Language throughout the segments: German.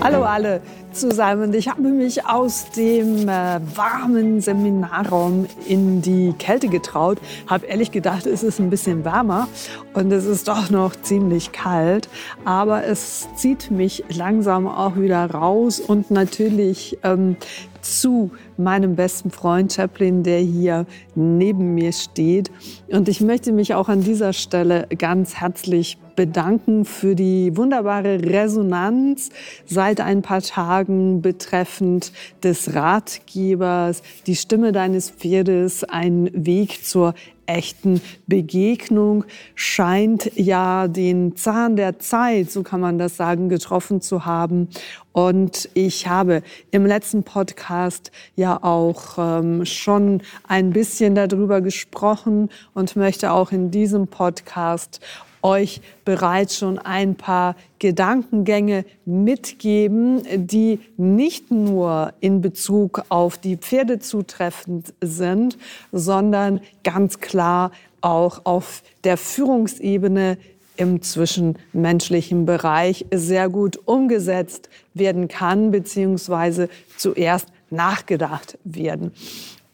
Hallo alle zusammen. Ich habe mich aus dem äh, warmen Seminarraum in die Kälte getraut. Habe ehrlich gedacht, es ist ein bisschen wärmer und es ist doch noch ziemlich kalt. Aber es zieht mich langsam auch wieder raus und natürlich ähm, zu meinem besten Freund Chaplin, der hier neben mir steht. Und ich möchte mich auch an dieser Stelle ganz herzlich bedanken für die wunderbare Resonanz seit ein paar Tagen betreffend des Ratgebers, die Stimme deines Pferdes, ein Weg zur echten Begegnung scheint ja den Zahn der Zeit, so kann man das sagen, getroffen zu haben. Und ich habe im letzten Podcast ja auch ähm, schon ein bisschen darüber gesprochen und möchte auch in diesem Podcast euch bereits schon ein paar Gedankengänge mitgeben, die nicht nur in Bezug auf die Pferde zutreffend sind, sondern ganz klar auch auf der Führungsebene im zwischenmenschlichen Bereich sehr gut umgesetzt werden kann, beziehungsweise zuerst nachgedacht werden.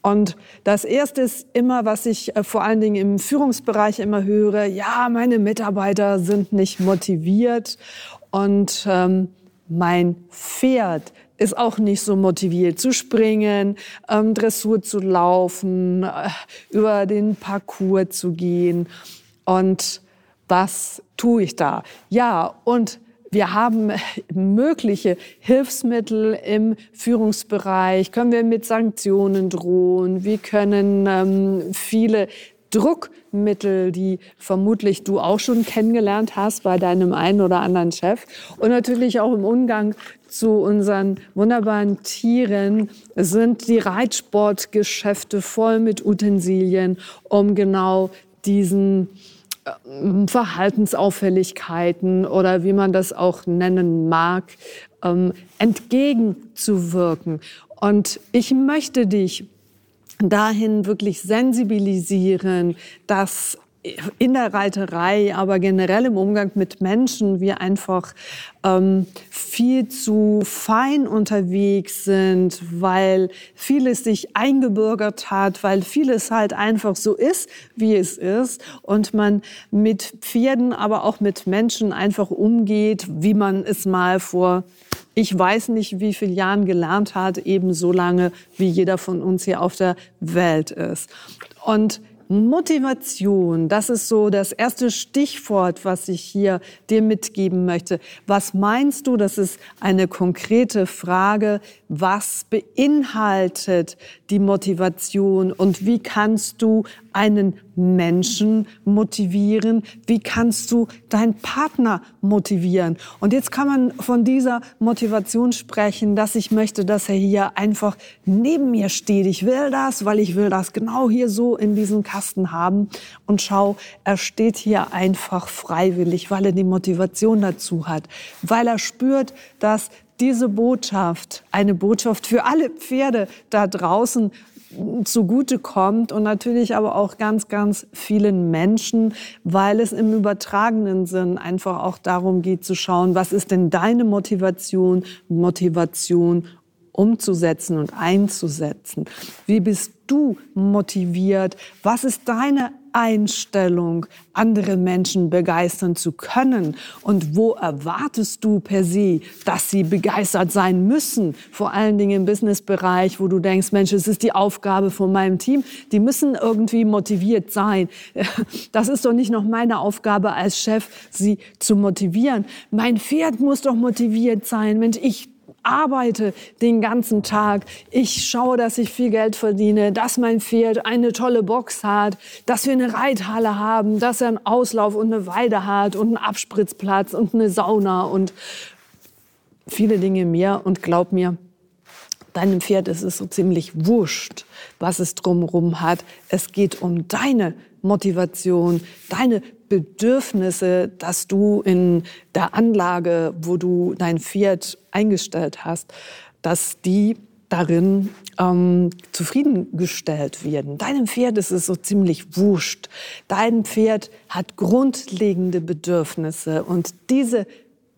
Und das Erste ist immer, was ich äh, vor allen Dingen im Führungsbereich immer höre, ja, meine Mitarbeiter sind nicht motiviert und ähm, mein Pferd ist auch nicht so motiviert zu springen, ähm, Dressur zu laufen, äh, über den Parcours zu gehen. Und was tue ich da? Ja, und wir haben mögliche Hilfsmittel im Führungsbereich. Können wir mit Sanktionen drohen? Wir können ähm, viele Druckmittel, die vermutlich du auch schon kennengelernt hast bei deinem einen oder anderen Chef und natürlich auch im Umgang zu unseren wunderbaren Tieren sind die Reitsportgeschäfte voll mit Utensilien, um genau diesen Verhaltensauffälligkeiten oder wie man das auch nennen mag, ähm, entgegenzuwirken. Und ich möchte dich dahin wirklich sensibilisieren, dass in der Reiterei, aber generell im Umgang mit Menschen wir einfach ähm, viel zu fein unterwegs sind, weil vieles sich eingebürgert hat, weil vieles halt einfach so ist, wie es ist und man mit Pferden, aber auch mit Menschen einfach umgeht, wie man es mal vor ich weiß nicht, wie viele Jahren gelernt hat, eben so lange, wie jeder von uns hier auf der Welt ist. Und Motivation, das ist so das erste Stichwort, was ich hier dir mitgeben möchte. Was meinst du, das ist eine konkrete Frage, was beinhaltet die Motivation und wie kannst du einen Menschen motivieren? Wie kannst du deinen Partner motivieren? Und jetzt kann man von dieser Motivation sprechen, dass ich möchte, dass er hier einfach neben mir steht. Ich will das, weil ich will das genau hier so in diesem Kasten haben. Und schau, er steht hier einfach freiwillig, weil er die Motivation dazu hat, weil er spürt, dass diese Botschaft, eine Botschaft für alle Pferde da draußen zugute kommt und natürlich aber auch ganz, ganz vielen Menschen, weil es im übertragenen Sinn einfach auch darum geht zu schauen, was ist denn deine Motivation, Motivation umzusetzen und einzusetzen? Wie bist du motiviert? Was ist deine Einstellung, andere Menschen begeistern zu können? Und wo erwartest du per se, dass sie begeistert sein müssen? Vor allen Dingen im Businessbereich, wo du denkst, Mensch, es ist die Aufgabe von meinem Team. Die müssen irgendwie motiviert sein. Das ist doch nicht noch meine Aufgabe als Chef, sie zu motivieren. Mein Pferd muss doch motiviert sein. Mensch, ich arbeite den ganzen Tag. Ich schaue, dass ich viel Geld verdiene, dass mein Pferd eine tolle Box hat, dass wir eine Reithalle haben, dass er einen Auslauf und eine Weide hat und einen Abspritzplatz und eine Sauna und viele Dinge mehr. Und glaub mir, deinem Pferd ist es so ziemlich wurscht, was es drumherum hat. Es geht um deine Motivation, deine Bedürfnisse, dass du in der Anlage, wo du dein Pferd eingestellt hast, dass die darin ähm, zufriedengestellt werden. Deinem Pferd ist es so ziemlich wurscht. Dein Pferd hat grundlegende Bedürfnisse und diese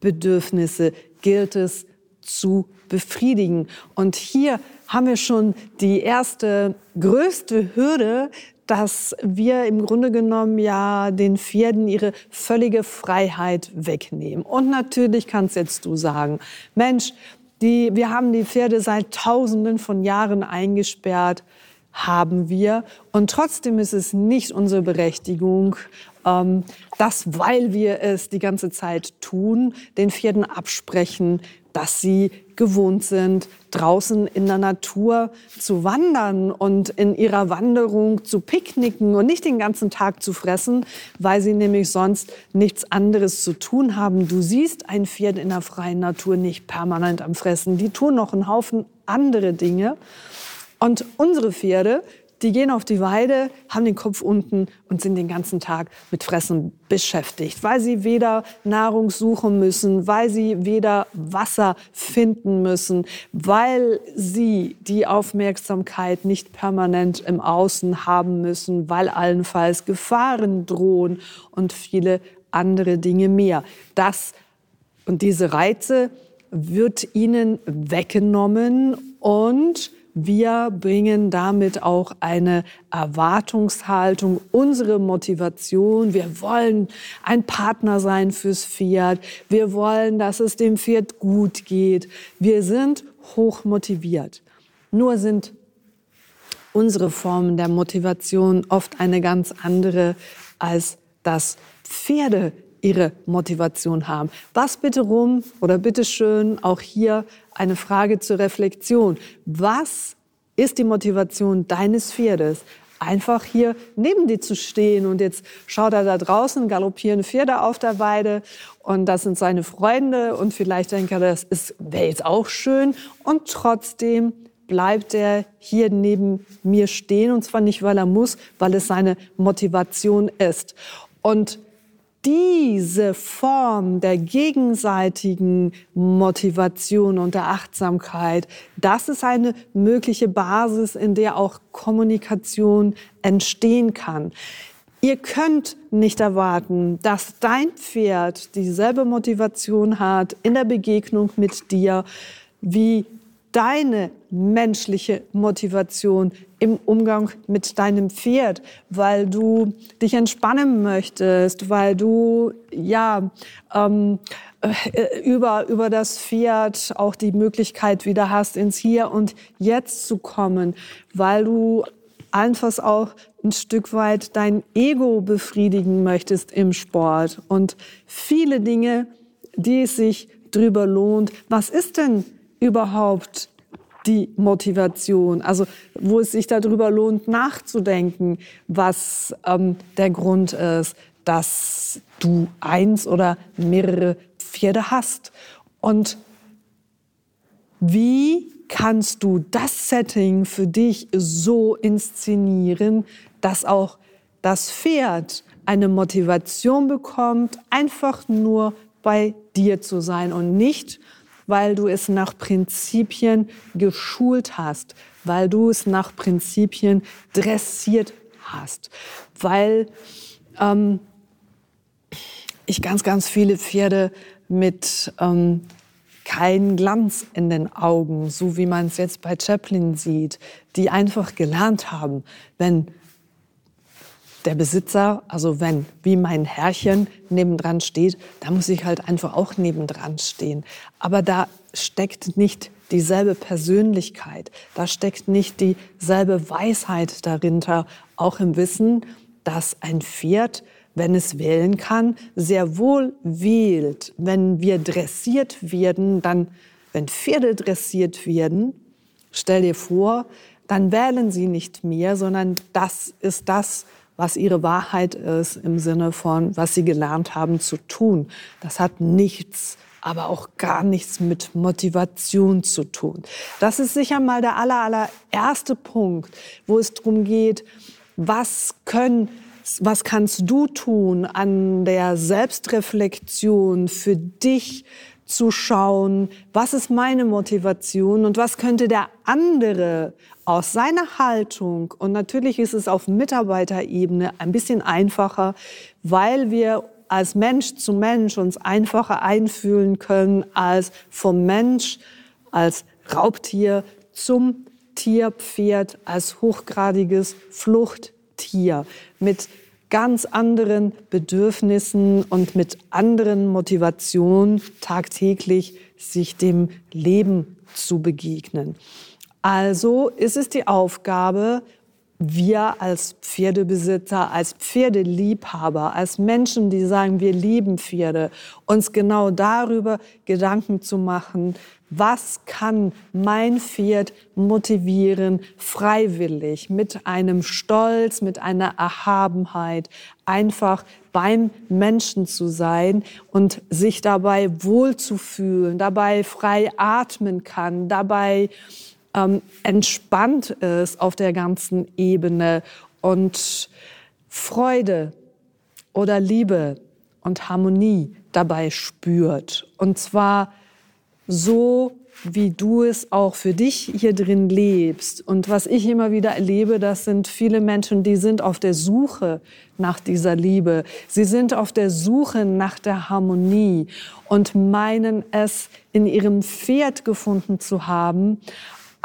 Bedürfnisse gilt es zu befriedigen. Und hier haben wir schon die erste größte Hürde, dass wir im Grunde genommen ja den Pferden ihre völlige Freiheit wegnehmen. Und natürlich kannst jetzt du sagen, Mensch, die, wir haben die Pferde seit Tausenden von Jahren eingesperrt, haben wir. Und trotzdem ist es nicht unsere Berechtigung, ähm, dass, weil wir es die ganze Zeit tun, den Pferden absprechen, dass sie gewohnt sind, draußen in der Natur zu wandern und in ihrer Wanderung zu picknicken und nicht den ganzen Tag zu fressen, weil sie nämlich sonst nichts anderes zu tun haben. Du siehst ein Pferd in der freien Natur nicht permanent am Fressen. Die tun noch einen Haufen andere Dinge. Und unsere Pferde, die gehen auf die Weide, haben den Kopf unten und sind den ganzen Tag mit Fressen beschäftigt, weil sie weder Nahrung suchen müssen, weil sie weder Wasser finden müssen, weil sie die Aufmerksamkeit nicht permanent im Außen haben müssen, weil allenfalls Gefahren drohen und viele andere Dinge mehr. Das und diese Reize wird ihnen weggenommen und wir bringen damit auch eine Erwartungshaltung, unsere Motivation. Wir wollen ein Partner sein fürs Pferd. Wir wollen, dass es dem Pferd gut geht. Wir sind hoch motiviert. Nur sind unsere Formen der Motivation oft eine ganz andere, als das Pferde ihre Motivation haben. Was bitte rum oder bitte schön auch hier eine Frage zur Reflexion. Was ist die Motivation deines Pferdes? Einfach hier neben dir zu stehen und jetzt schaut er da draußen, galoppieren Pferde auf der Weide und das sind seine Freunde und vielleicht denkt er, das wäre jetzt auch schön und trotzdem bleibt er hier neben mir stehen und zwar nicht, weil er muss, weil es seine Motivation ist. Und diese Form der gegenseitigen Motivation und der Achtsamkeit, das ist eine mögliche Basis, in der auch Kommunikation entstehen kann. Ihr könnt nicht erwarten, dass dein Pferd dieselbe Motivation hat in der Begegnung mit dir, wie deine menschliche Motivation im Umgang mit deinem Pferd, weil du dich entspannen möchtest, weil du ja ähm, äh, über über das Pferd auch die Möglichkeit wieder hast, ins Hier und Jetzt zu kommen, weil du einfach auch ein Stück weit dein Ego befriedigen möchtest im Sport und viele Dinge, die es sich drüber lohnt. Was ist denn überhaupt die Motivation? Also wo es sich darüber lohnt, nachzudenken, was ähm, der Grund ist, dass du eins oder mehrere Pferde hast. Und wie kannst du das Setting für dich so inszenieren, dass auch das Pferd eine Motivation bekommt, einfach nur bei dir zu sein und nicht weil du es nach Prinzipien geschult hast, weil du es nach Prinzipien dressiert hast, weil ähm, ich ganz, ganz viele Pferde mit ähm, kein Glanz in den Augen, so wie man es jetzt bei Chaplin sieht, die einfach gelernt haben, wenn der Besitzer, also wenn, wie mein Herrchen nebendran steht, da muss ich halt einfach auch nebendran stehen. Aber da steckt nicht dieselbe Persönlichkeit, da steckt nicht dieselbe Weisheit dahinter, auch im Wissen, dass ein Pferd, wenn es wählen kann, sehr wohl wählt. Wenn wir dressiert werden, dann, wenn Pferde dressiert werden, stell dir vor, dann wählen sie nicht mehr, sondern das ist das, was ihre Wahrheit ist im Sinne von, was sie gelernt haben zu tun. Das hat nichts, aber auch gar nichts mit Motivation zu tun. Das ist sicher mal der aller, allererste Punkt, wo es darum geht, was können was kannst du tun an der Selbstreflexion für dich, zu schauen, was ist meine Motivation und was könnte der andere aus seiner Haltung, und natürlich ist es auf Mitarbeiterebene ein bisschen einfacher, weil wir als Mensch zu Mensch uns einfacher einfühlen können als vom Mensch, als Raubtier zum Tierpferd, als hochgradiges Fluchttier mit ganz anderen Bedürfnissen und mit anderen Motivationen tagtäglich sich dem Leben zu begegnen. Also ist es die Aufgabe, wir als Pferdebesitzer, als Pferdeliebhaber, als Menschen, die sagen, wir lieben Pferde, uns genau darüber Gedanken zu machen, was kann mein Pferd motivieren, freiwillig, mit einem Stolz, mit einer Erhabenheit, einfach beim Menschen zu sein und sich dabei wohlzufühlen, dabei frei atmen kann, dabei ähm, entspannt ist auf der ganzen Ebene und Freude oder Liebe und Harmonie dabei spürt. Und zwar so, wie du es auch für dich hier drin lebst. Und was ich immer wieder erlebe, das sind viele Menschen, die sind auf der Suche nach dieser Liebe. Sie sind auf der Suche nach der Harmonie und meinen es in ihrem Pferd gefunden zu haben.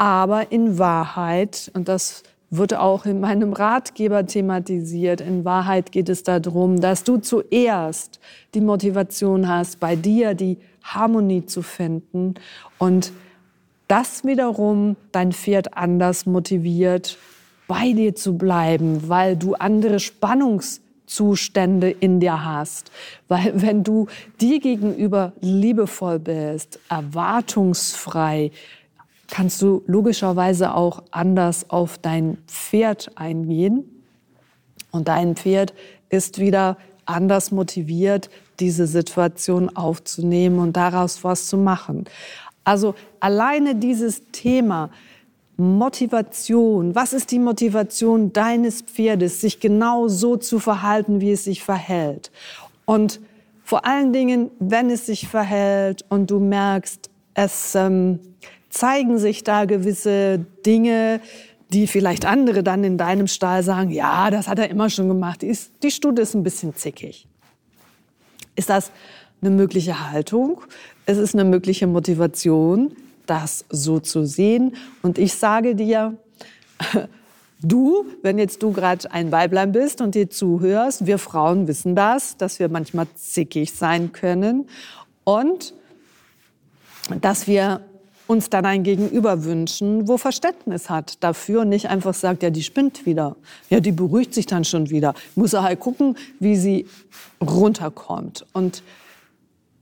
Aber in Wahrheit, und das wird auch in meinem Ratgeber thematisiert. In Wahrheit geht es darum, dass du zuerst die Motivation hast, bei dir die Harmonie zu finden und das wiederum dein Pferd anders motiviert, bei dir zu bleiben, weil du andere Spannungszustände in dir hast. Weil wenn du dir gegenüber liebevoll bist, erwartungsfrei, kannst du logischerweise auch anders auf dein Pferd eingehen. Und dein Pferd ist wieder anders motiviert, diese Situation aufzunehmen und daraus was zu machen. Also alleine dieses Thema Motivation, was ist die Motivation deines Pferdes, sich genau so zu verhalten, wie es sich verhält? Und vor allen Dingen, wenn es sich verhält und du merkst, es ähm, zeigen sich da gewisse Dinge, die vielleicht andere dann in deinem Stall sagen, ja, das hat er immer schon gemacht, die, ist, die Stute ist ein bisschen zickig. Ist das eine mögliche Haltung? Es ist eine mögliche Motivation, das so zu sehen. Und ich sage dir, du, wenn jetzt du gerade ein Weiblein bist und dir zuhörst, wir Frauen wissen das, dass wir manchmal zickig sein können und dass wir uns dann ein Gegenüber wünschen, wo Verständnis hat dafür und nicht einfach sagt, ja, die spinnt wieder. Ja, die beruhigt sich dann schon wieder. Muss er halt gucken, wie sie runterkommt. Und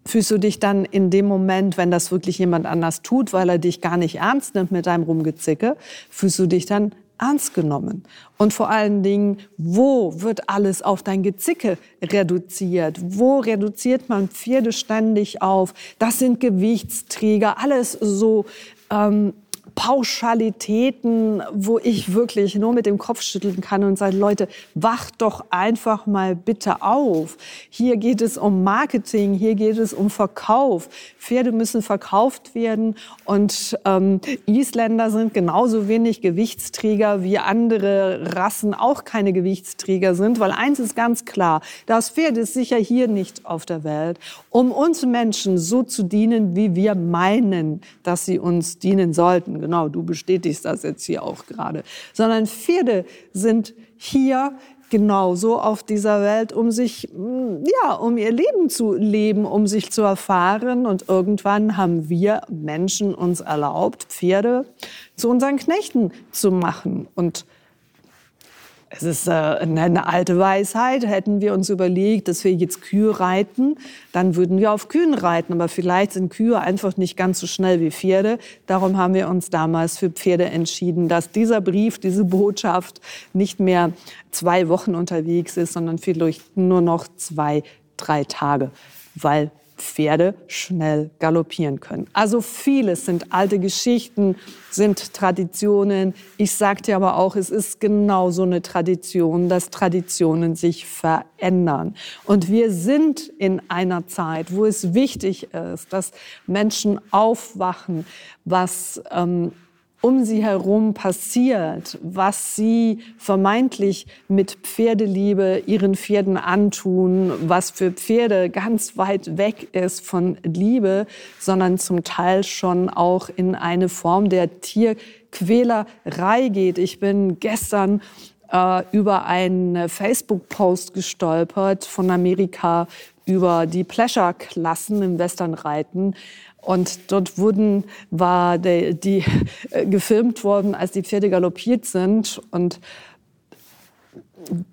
fühlst du dich dann in dem Moment, wenn das wirklich jemand anders tut, weil er dich gar nicht ernst nimmt mit deinem Rumgezicke, fühlst du dich dann ernst genommen? Und vor allen Dingen, wo wird alles auf dein Gezicke reduziert? Wo reduziert man Pferde ständig auf? Das sind Gewichtsträger, alles so ähm, Pauschalitäten, wo ich wirklich nur mit dem Kopf schütteln kann und sage, Leute, wacht doch einfach mal bitte auf. Hier geht es um Marketing, hier geht es um Verkauf. Pferde müssen verkauft werden und ähm, Isländer sind genauso wenig Gewichtsträger wie andere Rassen auch keine Gewichtsträger sind, weil eins ist ganz klar, das Pferd ist sicher hier nicht auf der Welt, um uns Menschen so zu dienen, wie wir meinen, dass sie uns dienen sollten genau, du bestätigst das jetzt hier auch gerade, sondern Pferde sind hier genauso auf dieser Welt, um sich, mm, ja, um ihr Leben zu leben, um sich zu erfahren. Und irgendwann haben wir Menschen uns erlaubt, Pferde zu unseren Knechten zu machen. Und es ist äh, eine alte Weisheit. Hätten wir uns überlegt, dass wir jetzt Kühe reiten, dann würden wir auf Kühen reiten. Aber vielleicht sind Kühe einfach nicht ganz so schnell wie Pferde. Darum haben wir uns damals für Pferde entschieden, dass dieser Brief, diese Botschaft nicht mehr zwei Wochen unterwegs ist, sondern vielleicht nur noch zwei, drei Tage, weil Pferde schnell galoppieren können. Also vieles sind alte Geschichten, sind Traditionen. Ich sagte aber auch, es ist genau so eine Tradition, dass Traditionen sich verändern. Und wir sind in einer Zeit, wo es wichtig ist, dass Menschen aufwachen, was ähm, um sie herum passiert, was sie vermeintlich mit Pferdeliebe ihren Pferden antun, was für Pferde ganz weit weg ist von Liebe, sondern zum Teil schon auch in eine Form der Tierquälerei geht. Ich bin gestern äh, über einen Facebook-Post gestolpert von Amerika über die Pleasure-Klassen im Westernreiten, und dort wurden, war die, die äh, gefilmt worden, als die Pferde galoppiert sind. Und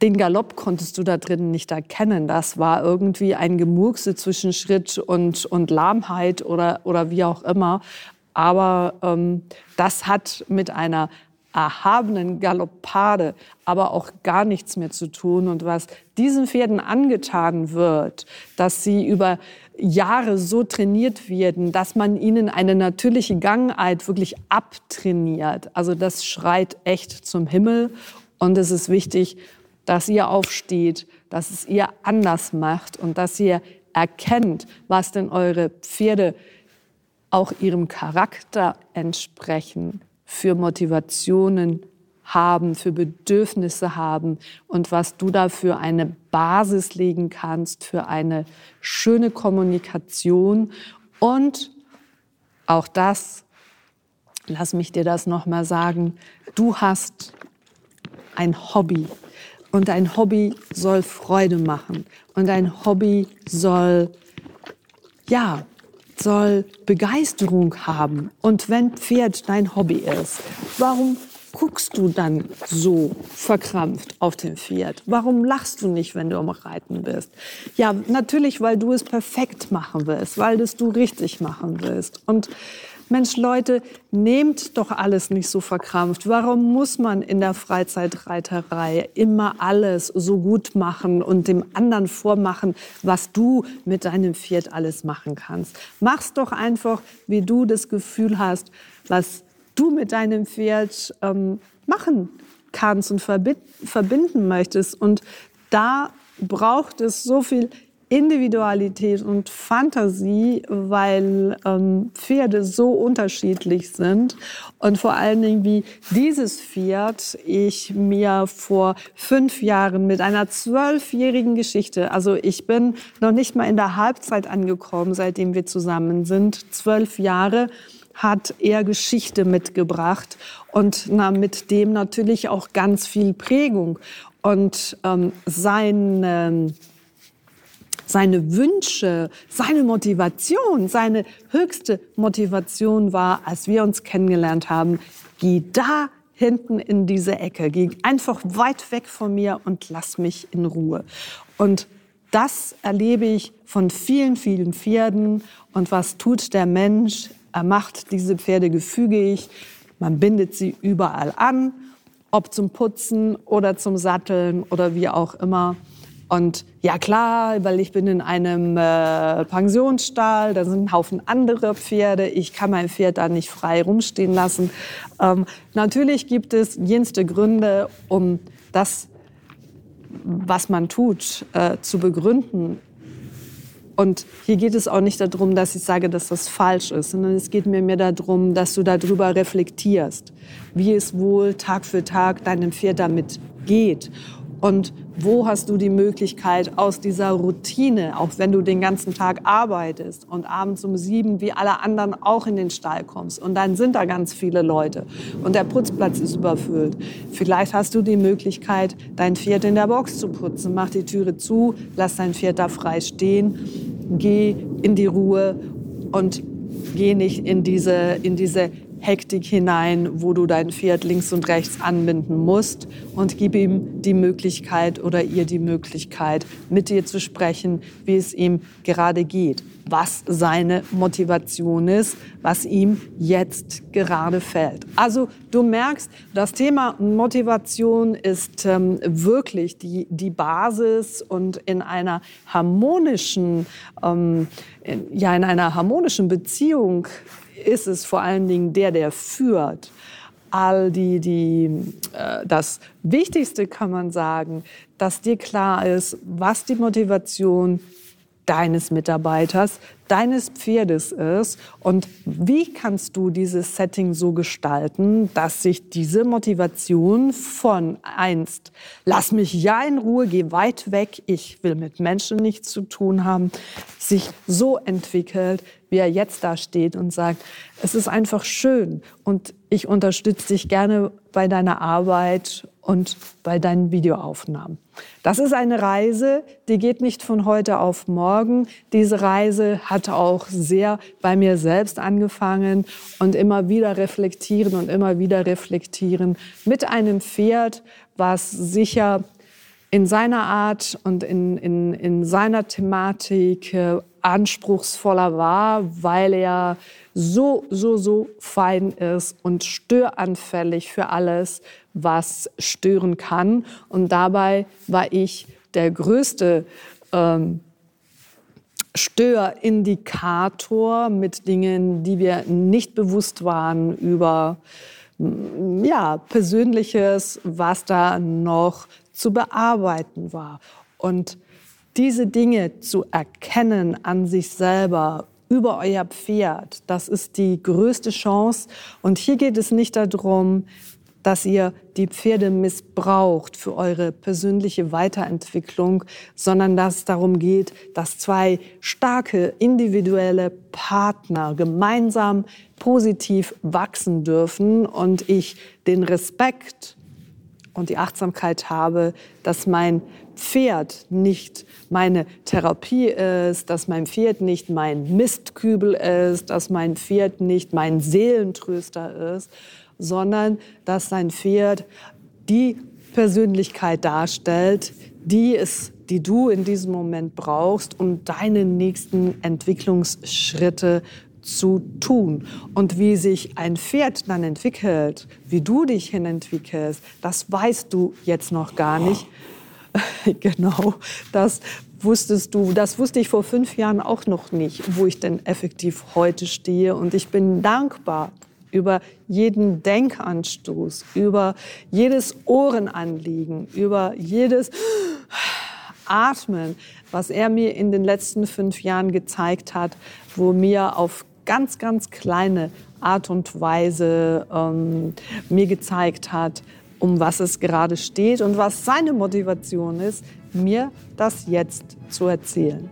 den Galopp konntest du da drin nicht erkennen. Das war irgendwie ein Gemurkse zwischen Schritt und, und Lahmheit oder, oder wie auch immer. Aber ähm, das hat mit einer erhabenen Galoppade aber auch gar nichts mehr zu tun. Und was diesen Pferden angetan wird, dass sie über Jahre so trainiert werden, dass man ihnen eine natürliche Gangart wirklich abtrainiert. Also das schreit echt zum Himmel. Und es ist wichtig, dass ihr aufsteht, dass es ihr anders macht und dass ihr erkennt, was denn eure Pferde auch ihrem Charakter entsprechen, für Motivationen haben, für Bedürfnisse haben und was du da für eine Basis legen kannst für eine schöne Kommunikation. Und auch das, lass mich dir das noch mal sagen, du hast ein Hobby. Und ein Hobby soll Freude machen. Und ein Hobby soll ja soll Begeisterung haben. Und wenn Pferd dein Hobby ist, warum guckst du dann so verkrampft auf dem Pferd? Warum lachst du nicht, wenn du am Reiten bist? Ja, natürlich, weil du es perfekt machen willst, weil das du richtig machen willst. Und Mensch, Leute, nehmt doch alles nicht so verkrampft. Warum muss man in der Freizeitreiterei immer alles so gut machen und dem anderen vormachen, was du mit deinem Pferd alles machen kannst? Mach's doch einfach, wie du das Gefühl hast, was du mit deinem Pferd ähm, machen kannst und verbinden möchtest. Und da braucht es so viel Individualität und Fantasie, weil ähm, Pferde so unterschiedlich sind und vor allen Dingen wie dieses Pferd ich mir vor fünf Jahren mit einer zwölfjährigen Geschichte, also ich bin noch nicht mal in der Halbzeit angekommen, seitdem wir zusammen sind, zwölf Jahre hat er Geschichte mitgebracht und na, mit dem natürlich auch ganz viel Prägung. Und ähm, sein ähm, seine Wünsche, seine Motivation, seine höchste Motivation war, als wir uns kennengelernt haben, geh da hinten in diese Ecke, geh einfach weit weg von mir und lass mich in Ruhe. Und das erlebe ich von vielen, vielen Pferden. Und was tut der Mensch? Er macht diese Pferde gefügig. Man bindet sie überall an, ob zum Putzen oder zum Satteln oder wie auch immer. Und ja klar, weil ich bin in einem äh, Pensionsstall, da sind ein Haufen andere Pferde, ich kann mein Pferd da nicht frei rumstehen lassen. Ähm, natürlich gibt es jenste Gründe, um das, was man tut, äh, zu begründen. Und hier geht es auch nicht darum, dass ich sage, dass das falsch ist, sondern es geht mir mehr darum, dass du darüber reflektierst, wie es wohl Tag für Tag deinem Pferd damit geht und wo hast du die Möglichkeit aus dieser Routine, auch wenn du den ganzen Tag arbeitest und abends um sieben wie alle anderen auch in den Stall kommst und dann sind da ganz viele Leute und der Putzplatz ist überfüllt. Vielleicht hast du die Möglichkeit, dein Pferd in der Box zu putzen. Mach die Türe zu, lass dein Pferd da frei stehen, geh in die Ruhe und geh nicht in diese, in diese Hektik hinein, wo du dein Pferd links und rechts anbinden musst und gib ihm die Möglichkeit oder ihr die Möglichkeit, mit dir zu sprechen, wie es ihm gerade geht, was seine Motivation ist, was ihm jetzt gerade fällt. Also du merkst, das Thema Motivation ist ähm, wirklich die, die Basis und in einer harmonischen, ähm, in, ja, in einer harmonischen Beziehung ist es vor allen Dingen der, der führt. All die, die, äh, das Wichtigste kann man sagen, dass dir klar ist, was die Motivation deines Mitarbeiters, deines Pferdes ist und wie kannst du dieses Setting so gestalten, dass sich diese Motivation von einst, lass mich ja in Ruhe, geh weit weg, ich will mit Menschen nichts zu tun haben, sich so entwickelt, wie er jetzt da steht und sagt, es ist einfach schön und ich unterstütze dich gerne bei deiner Arbeit und bei deinen Videoaufnahmen. Das ist eine Reise, die geht nicht von heute auf morgen. Diese Reise hat auch sehr bei mir selbst angefangen und immer wieder reflektieren und immer wieder reflektieren mit einem Pferd, was sicher in seiner Art und in, in, in seiner Thematik äh, anspruchsvoller war, weil er so, so, so fein ist und störanfällig für alles, was stören kann. Und dabei war ich der größte ähm, Störindikator mit Dingen, die wir nicht bewusst waren über ja, Persönliches, was da noch zu bearbeiten war. Und diese Dinge zu erkennen an sich selber, über euer Pferd, das ist die größte Chance. Und hier geht es nicht darum, dass ihr die Pferde missbraucht für eure persönliche Weiterentwicklung, sondern dass es darum geht, dass zwei starke individuelle Partner gemeinsam positiv wachsen dürfen und ich den Respekt und die Achtsamkeit habe, dass mein Pferd nicht meine Therapie ist, dass mein Pferd nicht mein Mistkübel ist, dass mein Pferd nicht mein Seelentröster ist, sondern dass sein Pferd die Persönlichkeit darstellt, die es die du in diesem Moment brauchst, um deine nächsten Entwicklungsschritte zu tun. Und wie sich ein Pferd dann entwickelt, wie du dich hin entwickelst, das weißt du jetzt noch gar nicht. genau, das wusstest du, das wusste ich vor fünf Jahren auch noch nicht, wo ich denn effektiv heute stehe. Und ich bin dankbar über jeden Denkanstoß, über jedes Ohrenanliegen, über jedes Atmen, was er mir in den letzten fünf Jahren gezeigt hat, wo mir auf ganz, ganz kleine Art und Weise ähm, mir gezeigt hat, um was es gerade steht und was seine Motivation ist, mir das jetzt zu erzählen.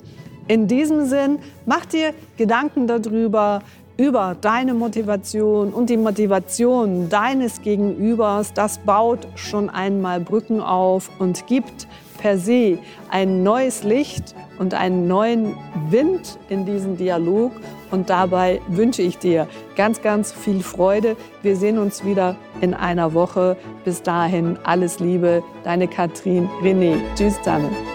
In diesem Sinn, mach dir Gedanken darüber, über deine Motivation und die Motivation deines Gegenübers. Das baut schon einmal Brücken auf und gibt per se ein neues Licht und einen neuen Wind in diesen Dialog. Und dabei wünsche ich dir ganz, ganz viel Freude. Wir sehen uns wieder in einer Woche. Bis dahin alles Liebe, deine Katrin René. Tschüss zusammen.